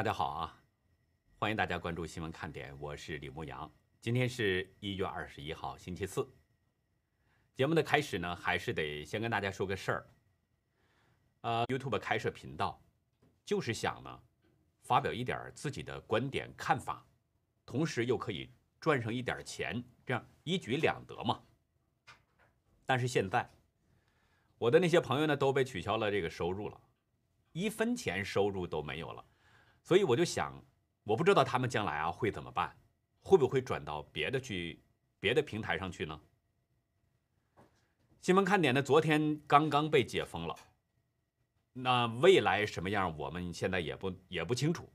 大家好啊，欢迎大家关注新闻看点，我是李牧阳。今天是一月二十一号，星期四。节目的开始呢，还是得先跟大家说个事儿。呃，YouTube 开设频道，就是想呢，发表一点自己的观点看法，同时又可以赚上一点钱，这样一举两得嘛。但是现在，我的那些朋友呢，都被取消了这个收入了，一分钱收入都没有了。所以我就想，我不知道他们将来啊会怎么办，会不会转到别的去别的平台上去呢？新闻看点呢，昨天刚刚被解封了，那未来什么样，我们现在也不也不清楚，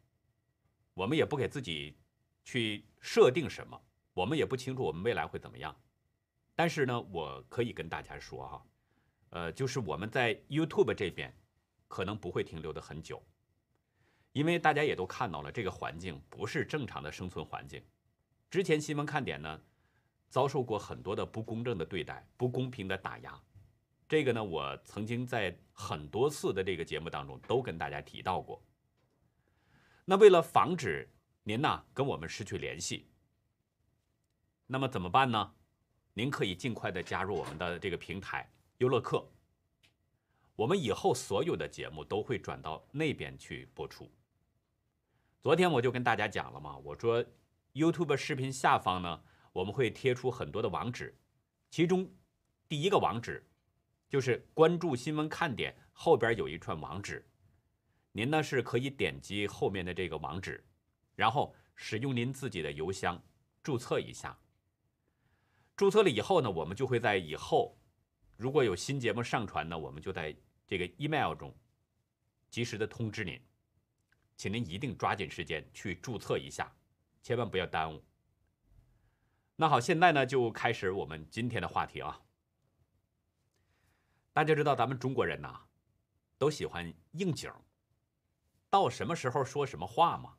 我们也不给自己去设定什么，我们也不清楚我们未来会怎么样。但是呢，我可以跟大家说哈，呃，就是我们在 YouTube 这边可能不会停留的很久。因为大家也都看到了，这个环境不是正常的生存环境。之前新闻看点呢，遭受过很多的不公正的对待、不公平的打压。这个呢，我曾经在很多次的这个节目当中都跟大家提到过。那为了防止您呢跟我们失去联系，那么怎么办呢？您可以尽快的加入我们的这个平台优乐客。我们以后所有的节目都会转到那边去播出。昨天我就跟大家讲了嘛，我说 YouTube 视频下方呢，我们会贴出很多的网址，其中第一个网址就是关注新闻看点后边有一串网址，您呢是可以点击后面的这个网址，然后使用您自己的邮箱注册一下。注册了以后呢，我们就会在以后如果有新节目上传呢，我们就在这个 email 中及时的通知您。请您一定抓紧时间去注册一下，千万不要耽误。那好，现在呢就开始我们今天的话题啊。大家知道咱们中国人呐，都喜欢应景，到什么时候说什么话嘛，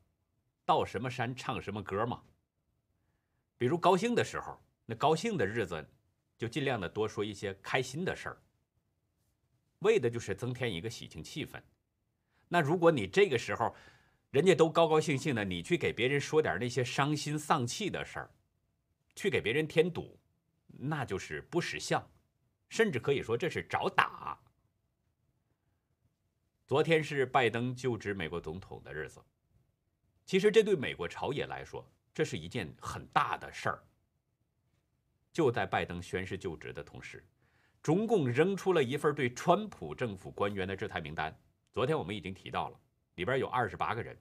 到什么山唱什么歌嘛。比如高兴的时候，那高兴的日子就尽量的多说一些开心的事儿，为的就是增添一个喜庆气氛。那如果你这个时候，人家都高高兴兴的，你去给别人说点那些伤心丧气的事儿，去给别人添堵，那就是不识相，甚至可以说这是找打。昨天是拜登就职美国总统的日子，其实这对美国朝野来说，这是一件很大的事儿。就在拜登宣誓就职的同时，中共扔出了一份对川普政府官员的制裁名单。昨天我们已经提到了，里边有二十八个人。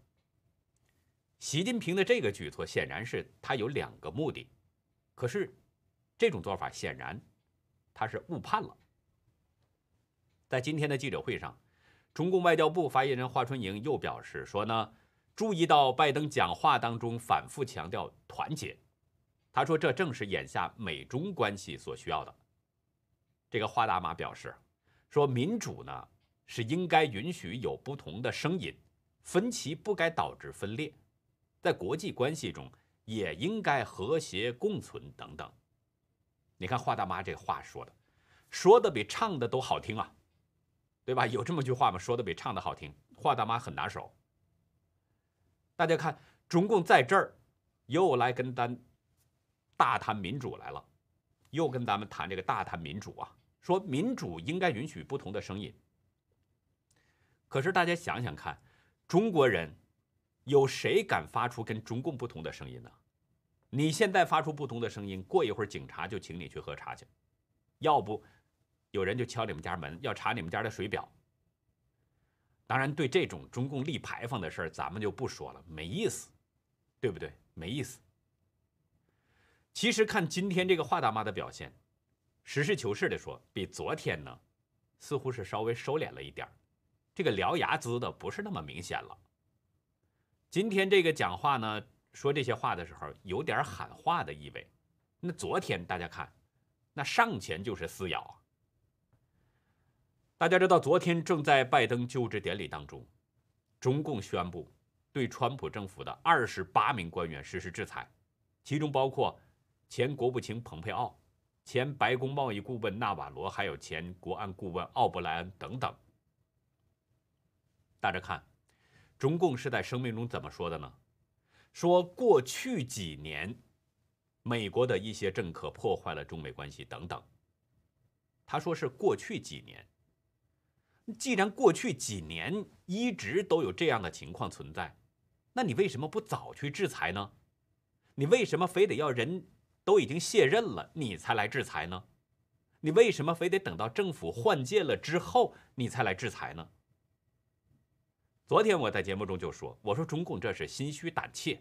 习近平的这个举措显然是他有两个目的，可是这种做法显然他是误判了。在今天的记者会上，中共外交部发言人华春莹又表示说呢，注意到拜登讲话当中反复强调团结，他说这正是眼下美中关系所需要的。这个华大妈表示说，民主呢。是应该允许有不同的声音，分歧不该导致分裂，在国际关系中也应该和谐共存等等。你看华大妈这话说的，说的比唱的都好听啊，对吧？有这么句话吗？说的比唱的好听，华大妈很拿手。大家看，中共在这儿又来跟咱大谈民主来了，又跟咱们谈这个大谈民主啊，说民主应该允许不同的声音。可是大家想想看，中国人有谁敢发出跟中共不同的声音呢？你现在发出不同的声音，过一会儿警察就请你去喝茶去，要不有人就敲你们家门要查你们家的水表。当然，对这种中共立牌坊的事儿，咱们就不说了，没意思，对不对？没意思。其实看今天这个华大妈的表现，实事求是的说，比昨天呢，似乎是稍微收敛了一点儿。这个獠牙滋的不是那么明显了。今天这个讲话呢，说这些话的时候有点喊话的意味。那昨天大家看，那上前就是撕咬。大家知道，昨天正在拜登就职典礼当中，中共宣布对川普政府的二十八名官员实施制裁，其中包括前国务卿蓬佩奥、前白宫贸易顾问纳瓦罗，还有前国安顾问奥布莱恩等等。大家看，中共是在声明中怎么说的呢？说过去几年，美国的一些政客破坏了中美关系等等。他说是过去几年。既然过去几年一直都有这样的情况存在，那你为什么不早去制裁呢？你为什么非得要人都已经卸任了你才来制裁呢？你为什么非得等到政府换届了之后你才来制裁呢？昨天我在节目中就说，我说中共这是心虚胆怯，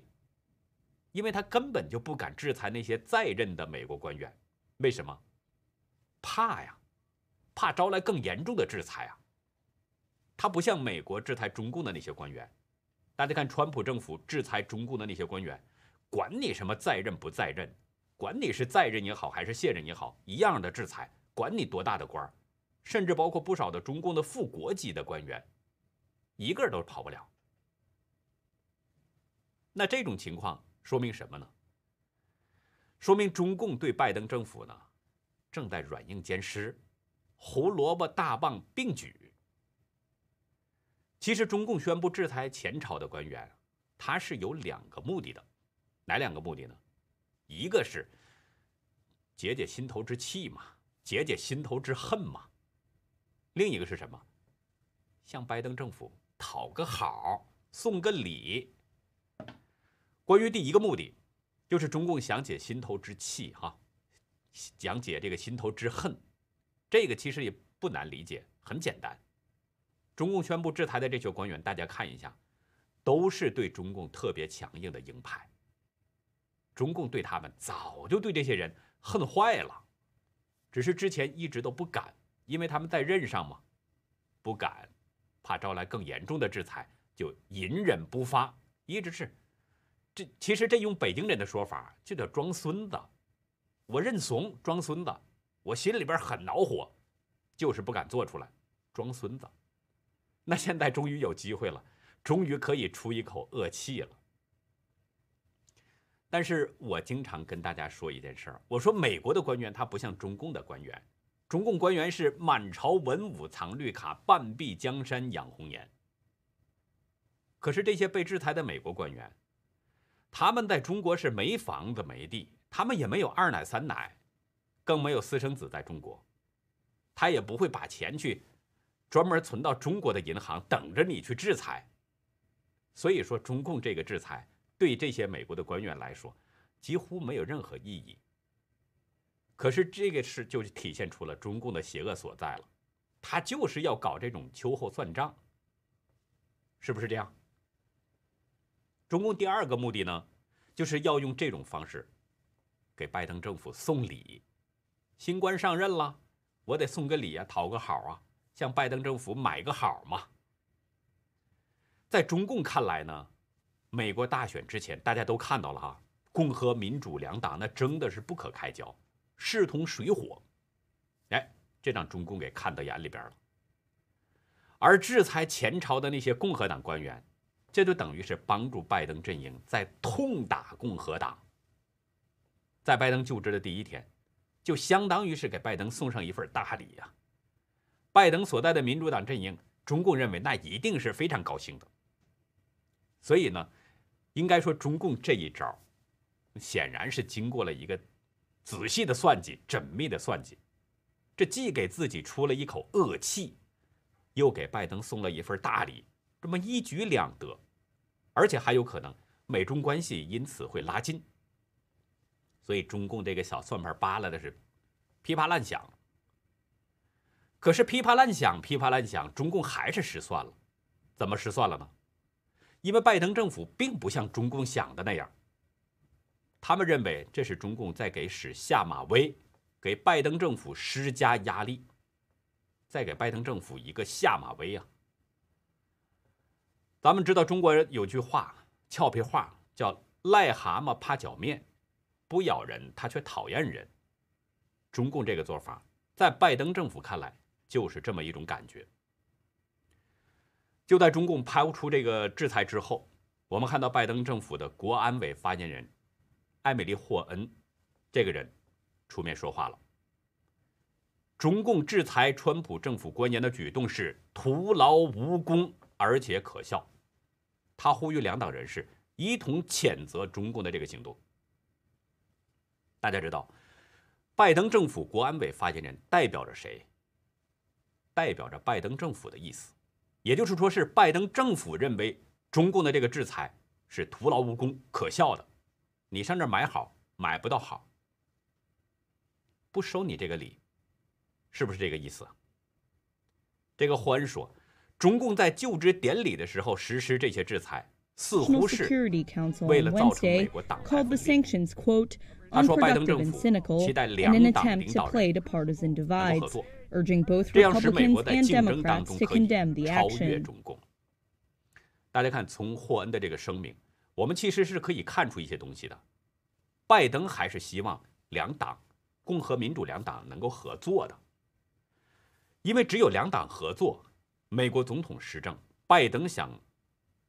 因为他根本就不敢制裁那些在任的美国官员，为什么？怕呀，怕招来更严重的制裁啊。他不像美国制裁中共的那些官员，大家看川普政府制裁中共的那些官员，管你什么在任不在任。管你是在任也好，还是卸任也好，一样的制裁。管你多大的官儿甚至包括不少的中共的副国级的官员，一个都跑不了。那这种情况说明什么呢？说明中共对拜登政府呢，正在软硬兼施，胡萝卜大棒并举。其实中共宣布制裁前朝的官员，他是有两个目的的，哪两个目的呢？一个是解解心头之气嘛，解解心头之恨嘛。另一个是什么？向拜登政府讨个好，送个礼。关于第一个目的，就是中共想解心头之气哈，讲解这个心头之恨。这个其实也不难理解，很简单。中共宣布制裁的这些官员，大家看一下，都是对中共特别强硬的鹰派。中共对他们早就对这些人恨坏了，只是之前一直都不敢，因为他们在任上嘛，不敢，怕招来更严重的制裁，就隐忍不发，一直是。这其实这用北京人的说法就叫装孙子，我认怂装孙子，我心里边很恼火，就是不敢做出来，装孙子。那现在终于有机会了，终于可以出一口恶气了。但是我经常跟大家说一件事儿，我说美国的官员他不像中共的官员，中共官员是满朝文武藏绿卡，半壁江山养红颜。可是这些被制裁的美国官员，他们在中国是没房子没地，他们也没有二奶三奶，更没有私生子在中国，他也不会把钱去专门存到中国的银行等着你去制裁。所以说，中共这个制裁。对这些美国的官员来说，几乎没有任何意义。可是这个事就体现出了中共的邪恶所在了，他就是要搞这种秋后算账，是不是这样？中共第二个目的呢，就是要用这种方式给拜登政府送礼。新官上任了，我得送个礼啊，讨个好啊，向拜登政府买个好嘛。在中共看来呢？美国大选之前，大家都看到了哈，共和民主两党那争的是不可开交，势同水火。哎，这让中共给看到眼里边了。而制裁前朝的那些共和党官员，这就等于是帮助拜登阵营在痛打共和党。在拜登就职的第一天，就相当于是给拜登送上一份大礼呀。拜登所在的民主党阵营，中共认为那一定是非常高兴的。所以呢。应该说，中共这一招，显然是经过了一个仔细的算计、缜密的算计。这既给自己出了一口恶气，又给拜登送了一份大礼，这么一举两得，而且还有可能美中关系因此会拉近。所以，中共这个小算盘扒拉的是噼啪乱响。可是，噼啪乱响，噼啪乱响，中共还是失算了。怎么失算了呢？因为拜登政府并不像中共想的那样，他们认为这是中共在给使下马威，给拜登政府施加压力，再给拜登政府一个下马威啊。咱们知道中国人有句话，俏皮话叫“癞蛤蟆怕脚面，不咬人他却讨厌人”。中共这个做法，在拜登政府看来就是这么一种感觉。就在中共抛出这个制裁之后，我们看到拜登政府的国安委发言人艾米丽·霍恩这个人出面说话了。中共制裁川普政府官员的举动是徒劳无功，而且可笑。他呼吁两党人士一同谴责中共的这个行动。大家知道，拜登政府国安委发言人代表着谁？代表着拜登政府的意思，也就是说，是拜登政府认为中共的这个制裁是徒劳无功、可笑的。你上这买好，买不到好，不收你这个礼，是不是这个意思？这个霍恩说，中共在就职典礼的时候实施这些制裁，似乎是为了造成美国党派分裂。他说，拜登政府期待两党领导人能够合作，这样使美国在竞争当中可以超越中共。大家看，从霍恩的这个声明。我们其实是可以看出一些东西的，拜登还是希望两党，共和民主两党能够合作的，因为只有两党合作，美国总统施政，拜登想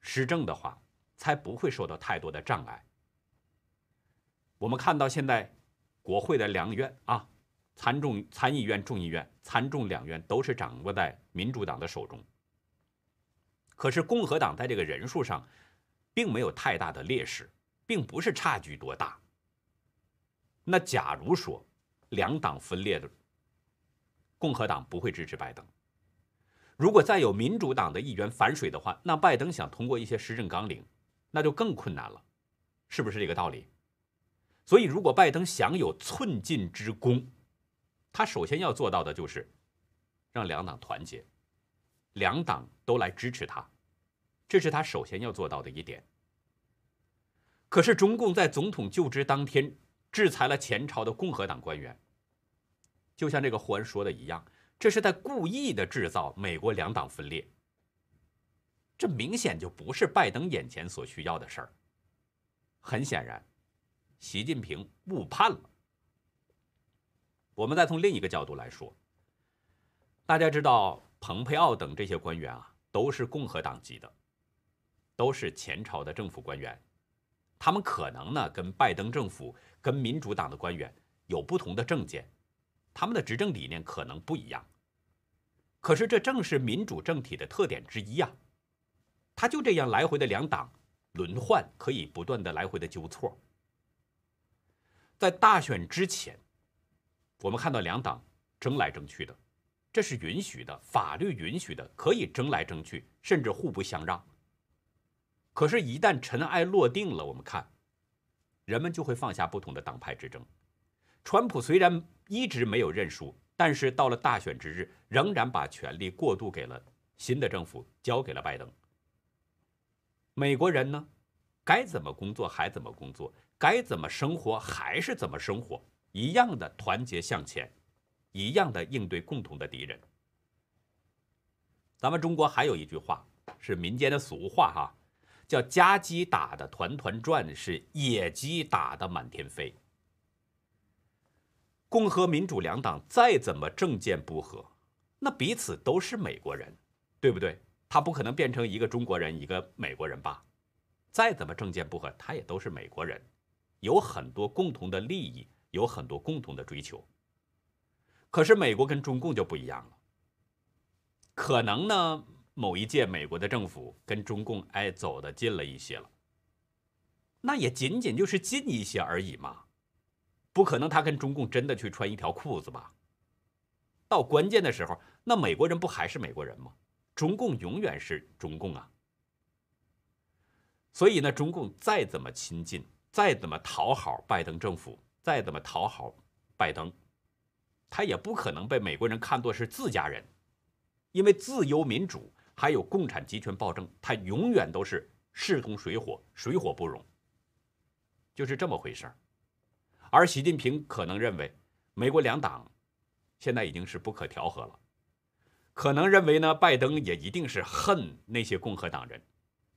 施政的话，才不会受到太多的障碍。我们看到现在国会的两院啊，参众参议院、众议院、参众两院都是掌握在民主党的手中，可是共和党在这个人数上。并没有太大的劣势，并不是差距多大。那假如说两党分裂的，共和党不会支持拜登。如果再有民主党的议员反水的话，那拜登想通过一些施政纲领，那就更困难了，是不是这个道理？所以，如果拜登想有寸进之功，他首先要做到的就是让两党团结，两党都来支持他。这是他首先要做到的一点。可是中共在总统就职当天制裁了前朝的共和党官员，就像这个霍恩说的一样，这是在故意的制造美国两党分裂。这明显就不是拜登眼前所需要的事儿。很显然，习近平误判了。我们再从另一个角度来说，大家知道，蓬佩奥等这些官员啊，都是共和党籍的。都是前朝的政府官员，他们可能呢跟拜登政府、跟民主党的官员有不同的政见，他们的执政理念可能不一样。可是这正是民主政体的特点之一啊！他就这样来回的两党轮换，可以不断的来回的纠错。在大选之前，我们看到两党争来争去的，这是允许的，法律允许的，可以争来争去，甚至互不相让。可是，一旦尘埃落定了，我们看，人们就会放下不同的党派之争。川普虽然一直没有认输，但是到了大选之日，仍然把权力过渡给了新的政府，交给了拜登。美国人呢，该怎么工作还怎么工作，该怎么生活还是怎么生活，一样的团结向前，一样的应对共同的敌人。咱们中国还有一句话，是民间的俗话哈。叫家鸡打的团团转，是野鸡打的满天飞。共和民主两党再怎么政见不合，那彼此都是美国人，对不对？他不可能变成一个中国人，一个美国人吧？再怎么政见不合，他也都是美国人，有很多共同的利益，有很多共同的追求。可是美国跟中共就不一样了，可能呢？某一届美国的政府跟中共哎走的近了一些了，那也仅仅就是近一些而已嘛，不可能他跟中共真的去穿一条裤子吧？到关键的时候，那美国人不还是美国人吗？中共永远是中共啊。所以呢，中共再怎么亲近，再怎么讨好拜登政府，再怎么讨好拜登，他也不可能被美国人看作是自家人，因为自由民主。还有共产集权暴政，它永远都是势同水火，水火不容，就是这么回事儿。而习近平可能认为，美国两党现在已经是不可调和了，可能认为呢，拜登也一定是恨那些共和党人，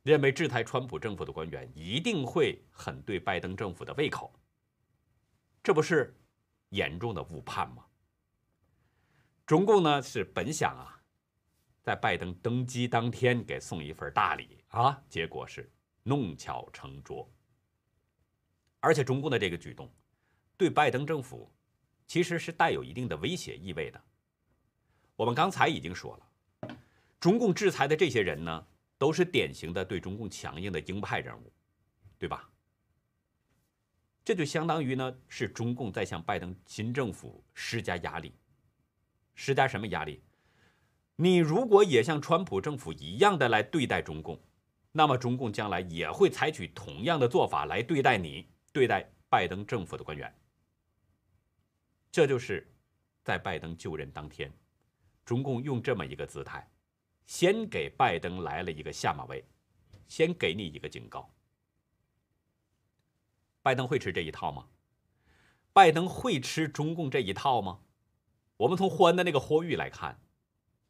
认为制裁川普政府的官员一定会很对拜登政府的胃口，这不是严重的误判吗？中共呢是本想啊。在拜登登基当天给送一份大礼啊，结果是弄巧成拙。而且中共的这个举动，对拜登政府其实是带有一定的威胁意味的。我们刚才已经说了，中共制裁的这些人呢，都是典型的对中共强硬的鹰派人物，对吧？这就相当于呢，是中共在向拜登新政府施加压力，施加什么压力？你如果也像川普政府一样的来对待中共，那么中共将来也会采取同样的做法来对待你，对待拜登政府的官员。这就是在拜登就任当天，中共用这么一个姿态，先给拜登来了一个下马威，先给你一个警告。拜登会吃这一套吗？拜登会吃中共这一套吗？我们从霍恩的那个呼吁来看，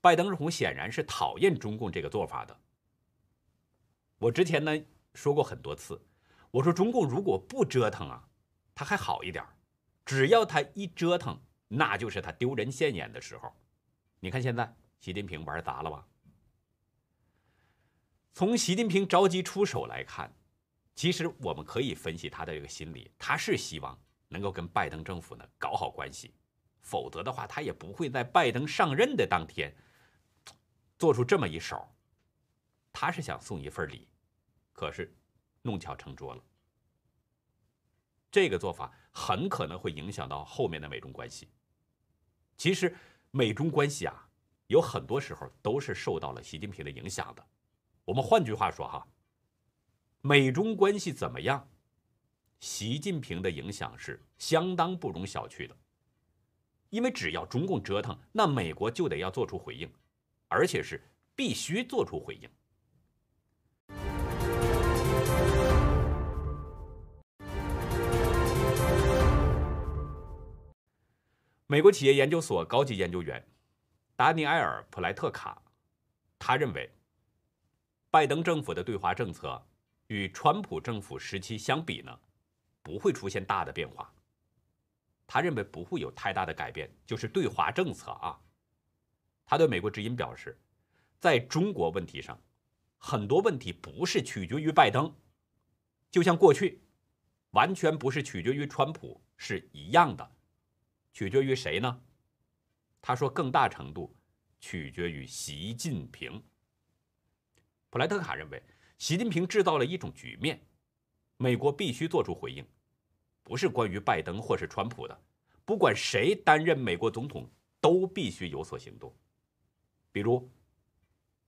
拜登总显然是讨厌中共这个做法的。我之前呢说过很多次，我说中共如果不折腾啊，他还好一点只要他一折腾，那就是他丢人现眼的时候。你看现在习近平玩砸了吧？从习近平着急出手来看。其实我们可以分析他的这个心理，他是希望能够跟拜登政府呢搞好关系，否则的话，他也不会在拜登上任的当天做出这么一手。他是想送一份礼，可是弄巧成拙了。这个做法很可能会影响到后面的美中关系。其实美中关系啊，有很多时候都是受到了习近平的影响的。我们换句话说哈。美中关系怎么样？习近平的影响是相当不容小觑的，因为只要中共折腾，那美国就得要做出回应，而且是必须做出回应。美国企业研究所高级研究员达尼埃尔·普莱特卡，他认为，拜登政府的对华政策。与川普政府时期相比呢，不会出现大的变化。他认为不会有太大的改变，就是对华政策啊。他对美国之音表示，在中国问题上，很多问题不是取决于拜登，就像过去，完全不是取决于川普是一样的，取决于谁呢？他说，更大程度取决于习近平。普莱特卡认为。习近平制造了一种局面，美国必须做出回应，不是关于拜登或是川普的，不管谁担任美国总统，都必须有所行动。比如，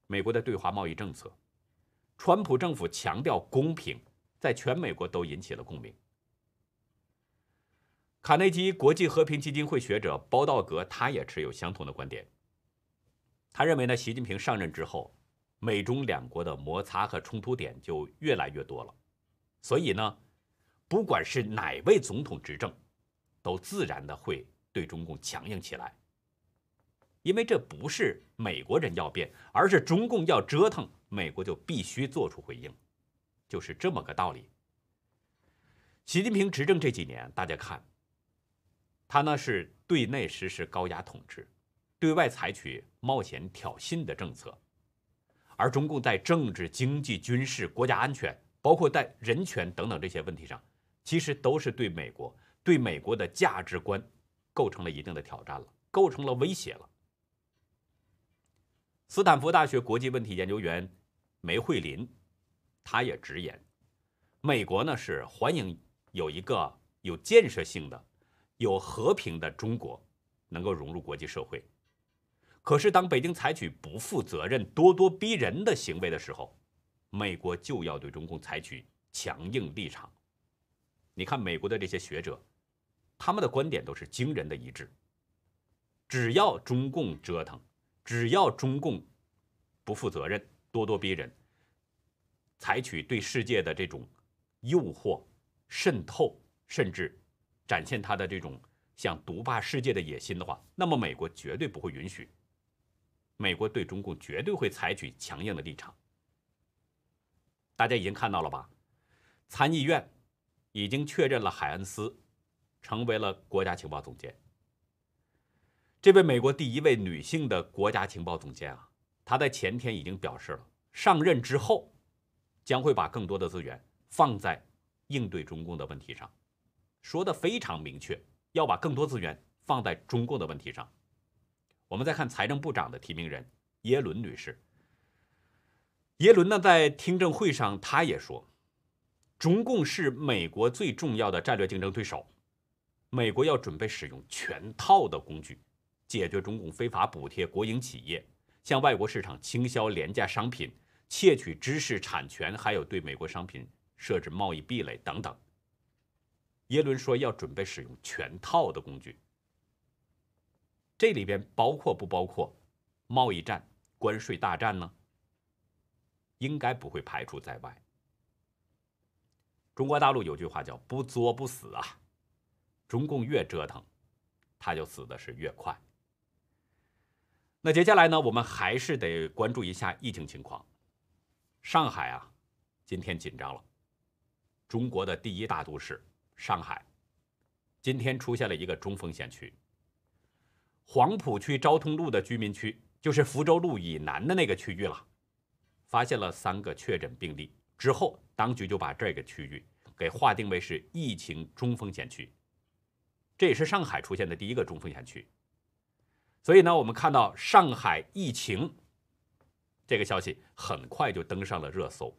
美国的对华贸易政策，川普政府强调公平，在全美国都引起了共鸣。卡内基国际和平基金会学者包道格，他也持有相同的观点。他认为呢，习近平上任之后。美中两国的摩擦和冲突点就越来越多了，所以呢，不管是哪位总统执政，都自然的会对中共强硬起来，因为这不是美国人要变，而是中共要折腾，美国就必须做出回应，就是这么个道理。习近平执政这几年，大家看，他呢是对内实施高压统治，对外采取冒险挑衅的政策。而中共在政治、经济、军事、国家安全，包括在人权等等这些问题上，其实都是对美国、对美国的价值观构成了一定的挑战了，构成了威胁了。斯坦福大学国际问题研究员梅惠林，他也直言，美国呢是欢迎有一个有建设性的、有和平的中国能够融入国际社会。可是，当北京采取不负责任、咄咄逼人的行为的时候，美国就要对中共采取强硬立场。你看，美国的这些学者，他们的观点都是惊人的一致。只要中共折腾，只要中共不负责任、咄咄逼人，采取对世界的这种诱惑、渗透，甚至展现他的这种想独霸世界的野心的话，那么美国绝对不会允许。美国对中共绝对会采取强硬的立场。大家已经看到了吧？参议院已经确认了海恩斯成为了国家情报总监。这位美国第一位女性的国家情报总监啊，她在前天已经表示了，上任之后将会把更多的资源放在应对中共的问题上，说的非常明确，要把更多资源放在中共的问题上。我们再看财政部长的提名人耶伦女士。耶伦呢，在听证会上他也说，中共是美国最重要的战略竞争对手，美国要准备使用全套的工具，解决中共非法补贴国营企业、向外国市场倾销廉价商品、窃取知识产权，还有对美国商品设置贸易壁垒等等。耶伦说要准备使用全套的工具，这里边包括不包括贸易战、关税大战呢？应该不会排除在外。中国大陆有句话叫“不作不死”啊，中共越折腾，他就死的是越快。那接下来呢，我们还是得关注一下疫情情况。上海啊，今天紧张了。中国的第一大都市上海，今天出现了一个中风险区。黄浦区昭通路的居民区，就是福州路以南的那个区域了。发现了三个确诊病例之后，当局就把这个区域给划定为是疫情中风险区。这也是上海出现的第一个中风险区。所以呢，我们看到上海疫情这个消息很快就登上了热搜。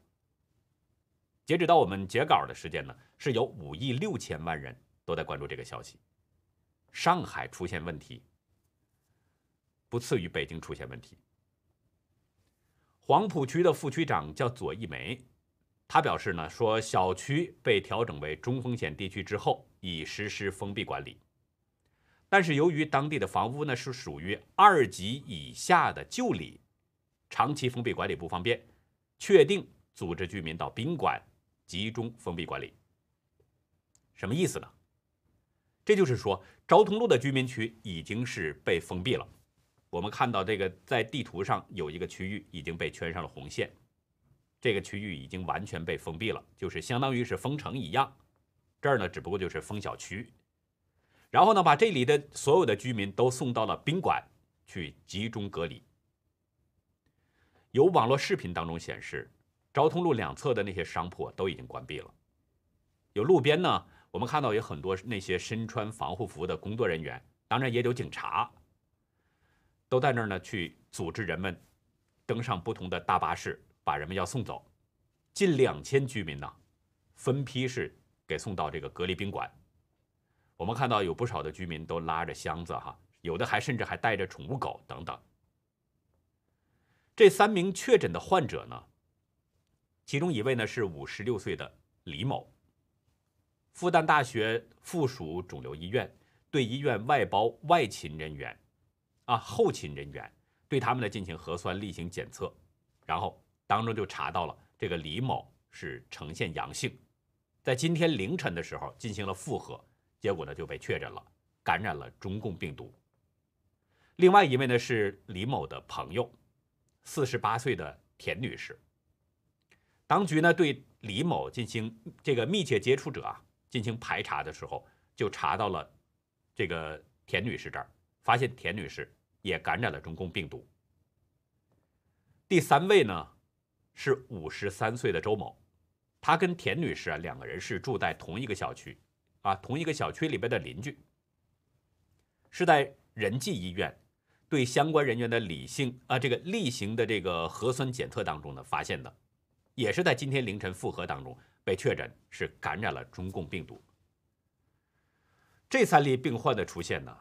截止到我们截稿的时间呢，是有五亿六千万人都在关注这个消息。上海出现问题，不次于北京出现问题。黄浦区的副区长叫左一梅，他表示呢，说小区被调整为中风险地区之后，已实施封闭管理。但是由于当地的房屋呢是属于二级以下的旧里，长期封闭管理不方便，确定组织居民到宾馆集中封闭管理。什么意思呢？这就是说，昭通路的居民区已经是被封闭了。我们看到这个在地图上有一个区域已经被圈上了红线，这个区域已经完全被封闭了，就是相当于是封城一样。这儿呢，只不过就是封小区，然后呢，把这里的所有的居民都送到了宾馆去集中隔离。有网络视频当中显示，昭通路两侧的那些商铺都已经关闭了。有路边呢，我们看到有很多那些身穿防护服的工作人员，当然也有警察。都在那儿呢，去组织人们登上不同的大巴士，把人们要送走。近两千居民呢，分批是给送到这个隔离宾馆。我们看到有不少的居民都拉着箱子哈，有的还甚至还带着宠物狗等等。这三名确诊的患者呢，其中一位呢是五十六岁的李某，复旦大学附属肿瘤医院对医院外包外勤人员。啊，后勤人员对他们呢进行核酸例行检测，然后当中就查到了这个李某是呈现阳性，在今天凌晨的时候进行了复核，结果呢就被确诊了，感染了中共病毒。另外一位呢是李某的朋友，四十八岁的田女士。当局呢对李某进行这个密切接触者啊进行排查的时候，就查到了这个田女士这儿，发现田女士。也感染了中共病毒。第三位呢，是五十三岁的周某，他跟田女士啊两个人是住在同一个小区，啊同一个小区里边的邻居，是在仁济医院对相关人员的理性啊这个例行的这个核酸检测当中呢发现的，也是在今天凌晨复核当中被确诊是感染了中共病毒。这三例病患的出现呢？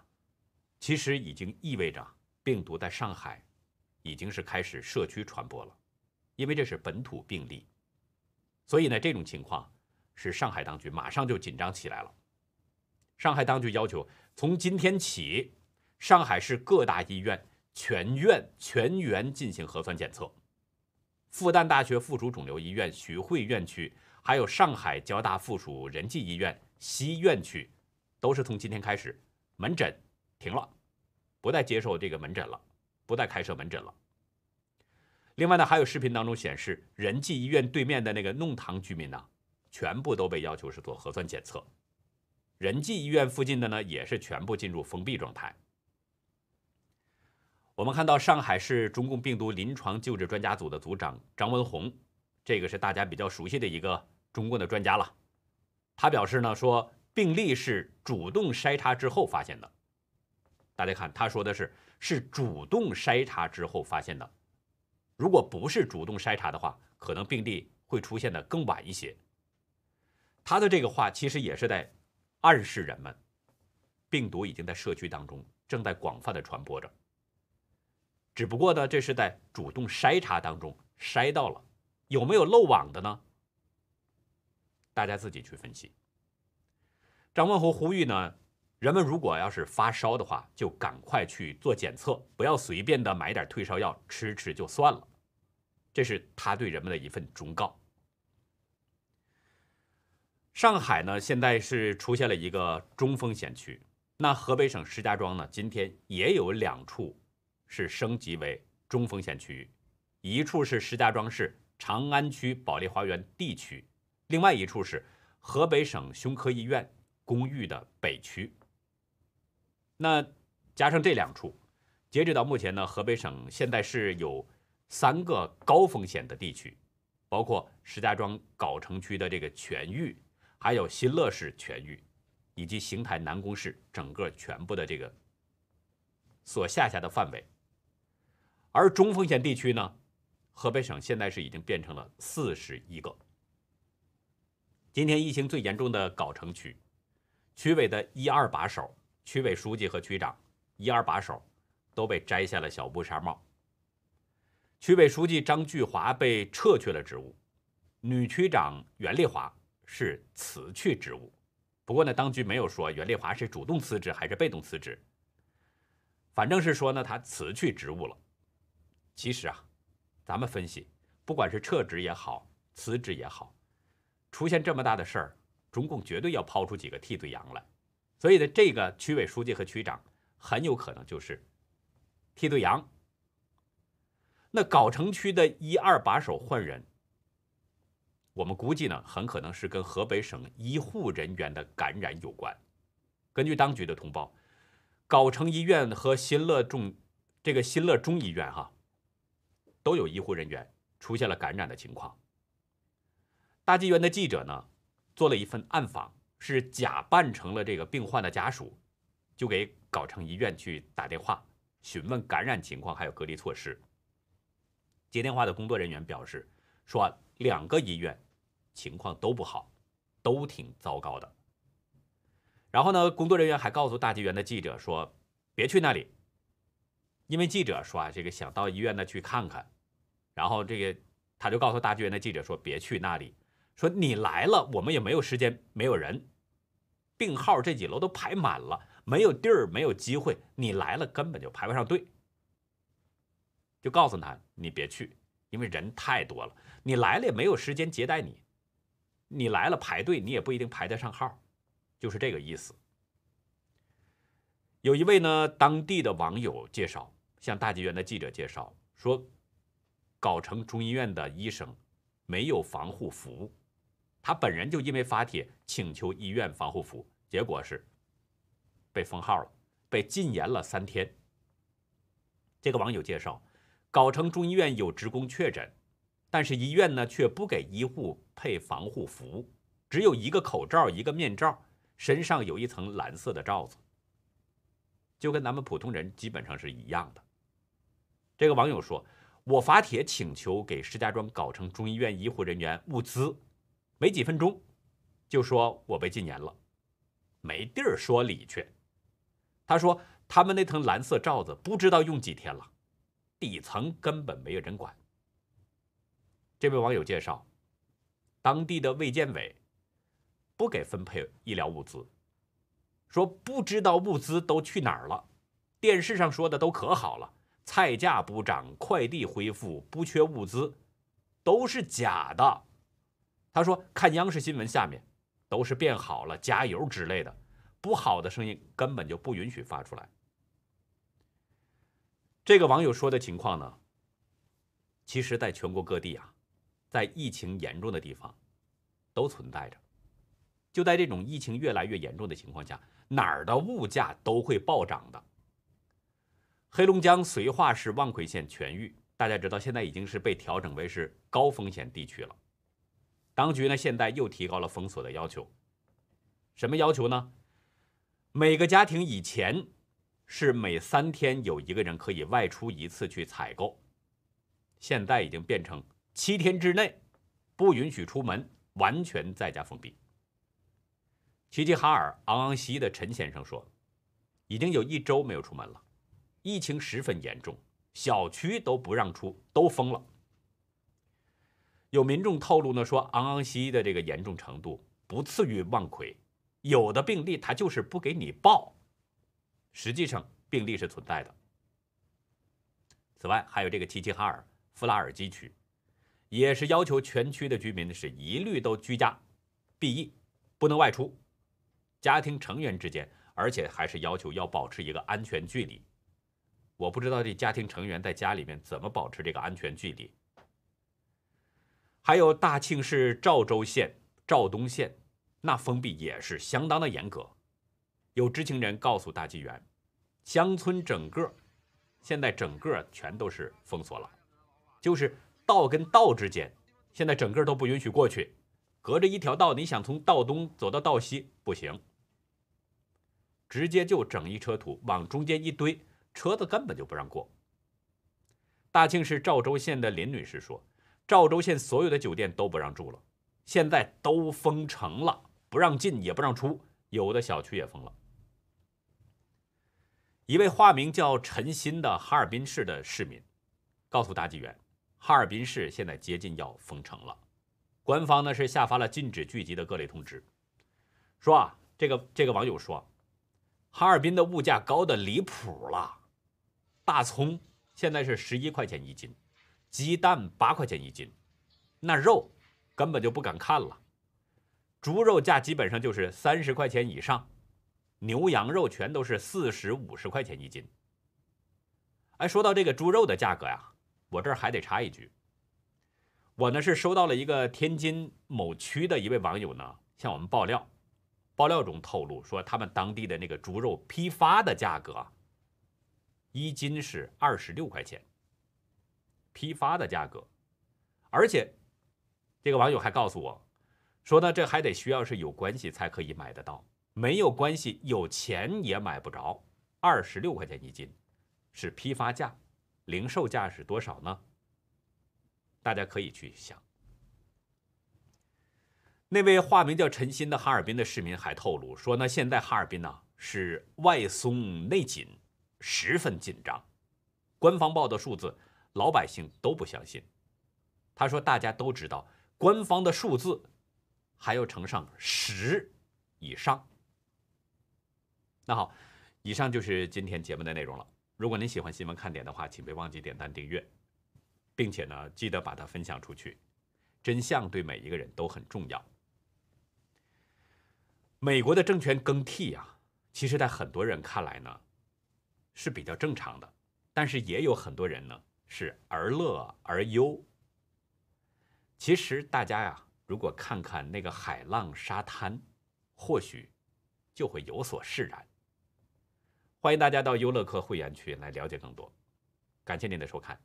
其实已经意味着病毒在上海已经是开始社区传播了，因为这是本土病例，所以呢，这种情况使上海当局马上就紧张起来了。上海当局要求从今天起，上海市各大医院全院全员进行核酸检测。复旦大学附属肿瘤医院徐汇院区，还有上海交大附属仁济医院西院区，都是从今天开始门诊。停了，不再接受这个门诊了，不再开设门诊了。另外呢，还有视频当中显示，仁济医院对面的那个弄堂居民呢，全部都被要求是做核酸检测。仁济医院附近的呢，也是全部进入封闭状态。我们看到上海市中共病毒临床救治专家组的组长张文宏，这个是大家比较熟悉的一个中共的专家了。他表示呢，说病例是主动筛查之后发现的。大家看，他说的是是主动筛查之后发现的，如果不是主动筛查的话，可能病例会出现的更晚一些。他的这个话其实也是在暗示人们，病毒已经在社区当中正在广泛的传播着。只不过呢，这是在主动筛查当中筛到了，有没有漏网的呢？大家自己去分析。张文宏呼吁呢，人们如果要是发烧的话，就赶快去做检测，不要随便的买点退烧药吃吃就算了。这是他对人们的一份忠告。上海呢，现在是出现了一个中风险区。那河北省石家庄呢，今天也有两处是升级为中风险区域，一处是石家庄市长安区保利花园 D 区，另外一处是河北省胸科医院公寓的北区。那加上这两处，截止到目前呢，河北省现在是有三个高风险的地区，包括石家庄藁城区的这个全域。还有新乐市全域，以及邢台南宫市整个全部的这个所下辖的范围，而中风险地区呢，河北省现在是已经变成了四十一个。今天疫情最严重的藁城区，区委的一二把手、区委书记和区长一二把手都被摘下了小布纱帽。区委书记张巨华被撤去了职务，女区长袁丽华。是辞去职务，不过呢，当局没有说袁丽华是主动辞职还是被动辞职，反正是说呢，他辞去职务了。其实啊，咱们分析，不管是撤职也好，辞职也好，出现这么大的事儿，中共绝对要抛出几个替罪羊来。所以呢，这个区委书记和区长很有可能就是替罪羊。那藁城区的一二把手换人。我们估计呢，很可能是跟河北省医护人员的感染有关。根据当局的通报，藁城医院和新乐中这个新乐中医院哈，都有医护人员出现了感染的情况。大纪元的记者呢，做了一份暗访，是假扮成了这个病患的家属，就给藁城医院去打电话询问感染情况还有隔离措施。接电话的工作人员表示说。两个医院情况都不好，都挺糟糕的。然后呢，工作人员还告诉大纪元的记者说：“别去那里，因为记者说啊，这个想到医院呢去看看。”然后这个他就告诉大纪元的记者说：“别去那里，说你来了，我们也没有时间，没有人，病号这几楼都排满了，没有地儿，没有机会。你来了根本就排不上队。”就告诉他你别去，因为人太多了。你来了也没有时间接待你，你来了排队你也不一定排得上号，就是这个意思。有一位呢当地的网友介绍，向大纪元的记者介绍说，藁城中医院的医生没有防护服，他本人就因为发帖请求医院防护服，结果是被封号了，被禁言了三天。这个网友介绍，藁城中医院有职工确诊。但是医院呢，却不给医护配防护服，只有一个口罩，一个面罩，身上有一层蓝色的罩子，就跟咱们普通人基本上是一样的。这个网友说：“我发帖请求给石家庄藁城中医院医护人员物资，没几分钟，就说我被禁言了，没地儿说理去。”他说：“他们那层蓝色罩子不知道用几天了，底层根本没有人管。”这位网友介绍，当地的卫健委不给分配医疗物资，说不知道物资都去哪儿了。电视上说的都可好了，菜价不涨，快递恢复，不缺物资，都是假的。他说看央视新闻下面都是变好了，加油之类的，不好的声音根本就不允许发出来。这个网友说的情况呢，其实在全国各地啊。在疫情严重的地方，都存在着。就在这种疫情越来越严重的情况下，哪儿的物价都会暴涨的。黑龙江绥化市望奎县全域，大家知道现在已经是被调整为是高风险地区了。当局呢现在又提高了封锁的要求。什么要求呢？每个家庭以前是每三天有一个人可以外出一次去采购。现在已经变成七天之内不允许出门，完全在家封闭。齐齐哈尔昂昂西的陈先生说，已经有一周没有出门了，疫情十分严重，小区都不让出，都封了。有民众透露呢，说昂昂西的这个严重程度不次于望奎，有的病例他就是不给你报，实际上病例是存在的。此外，还有这个齐齐哈尔弗拉尔基区，也是要求全区的居民是一律都居家避疫，不能外出。家庭成员之间，而且还是要求要保持一个安全距离。我不知道这家庭成员在家里面怎么保持这个安全距离。还有大庆市肇州县肇东县，那封闭也是相当的严格。有知情人告诉大纪元，乡村整个现在整个全都是封锁了，就是道跟道之间，现在整个都不允许过去。隔着一条道，你想从道东走到道西不行，直接就整一车土往中间一堆，车子根本就不让过。大庆市赵州县的林女士说。赵州县所有的酒店都不让住了，现在都封城了，不让进也不让出，有的小区也封了。一位化名叫陈鑫的哈尔滨市的市民告诉大纪元，哈尔滨市现在接近要封城了，官方呢是下发了禁止聚集的各类通知。说啊，这个这个网友说，哈尔滨的物价高的离谱了，大葱现在是十一块钱一斤。鸡蛋八块钱一斤，那肉根本就不敢看了。猪肉价基本上就是三十块钱以上，牛羊肉全都是四十五十块钱一斤。哎，说到这个猪肉的价格呀，我这儿还得插一句，我呢是收到了一个天津某区的一位网友呢向我们爆料，爆料中透露说他们当地的那个猪肉批发的价格，一斤是二十六块钱。批发的价格，而且这个网友还告诉我，说呢，这还得需要是有关系才可以买得到，没有关系，有钱也买不着。二十六块钱一斤，是批发价，零售价是多少呢？大家可以去想。那位化名叫陈鑫的哈尔滨的市民还透露说呢，现在哈尔滨呢是外松内紧，十分紧张。官方报的数字。老百姓都不相信，他说：“大家都知道，官方的数字还要乘上十以上。”那好，以上就是今天节目的内容了。如果您喜欢新闻看点的话，请别忘记点赞订阅，并且呢，记得把它分享出去。真相对每一个人都很重要。美国的政权更替啊，其实在很多人看来呢是比较正常的，但是也有很多人呢。是而乐而忧。其实大家呀，如果看看那个海浪沙滩，或许就会有所释然。欢迎大家到优乐客会员区来了解更多。感谢您的收看。